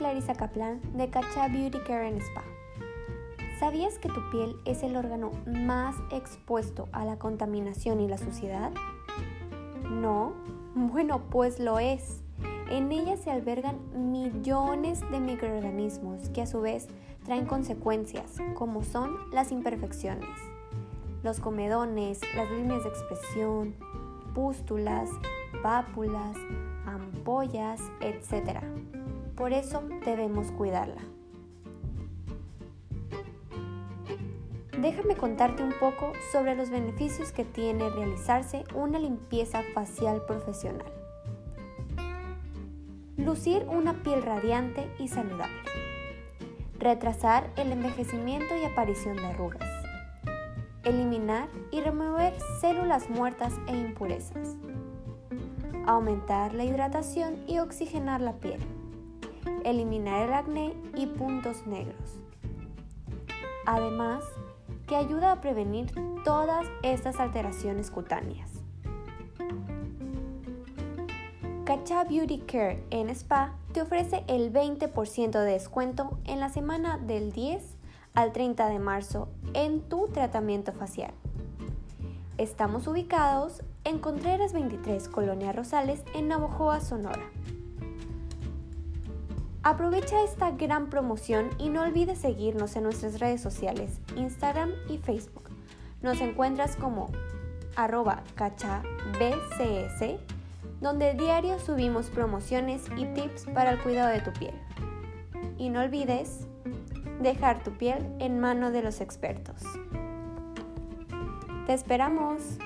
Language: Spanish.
Melissa Kaplan de Cacha Beauty Care and Spa. ¿Sabías que tu piel es el órgano más expuesto a la contaminación y la suciedad? No, bueno, pues lo es. En ella se albergan millones de microorganismos que a su vez traen consecuencias, como son las imperfecciones, los comedones, las líneas de expresión, pústulas, pápulas, ampollas, etc. Por eso debemos cuidarla. Déjame contarte un poco sobre los beneficios que tiene realizarse una limpieza facial profesional. Lucir una piel radiante y saludable. Retrasar el envejecimiento y aparición de arrugas. Eliminar y remover células muertas e impurezas. Aumentar la hidratación y oxigenar la piel eliminar el acné y puntos negros. Además, que ayuda a prevenir todas estas alteraciones cutáneas. Cacha Beauty Care en Spa te ofrece el 20% de descuento en la semana del 10 al 30 de marzo en tu tratamiento facial. Estamos ubicados en Contreras 23, Colonia Rosales, en Navojoa, Sonora. Aprovecha esta gran promoción y no olvides seguirnos en nuestras redes sociales, Instagram y Facebook. Nos encuentras como arroba cachabcs, donde diario subimos promociones y tips para el cuidado de tu piel. Y no olvides dejar tu piel en mano de los expertos. ¡Te esperamos!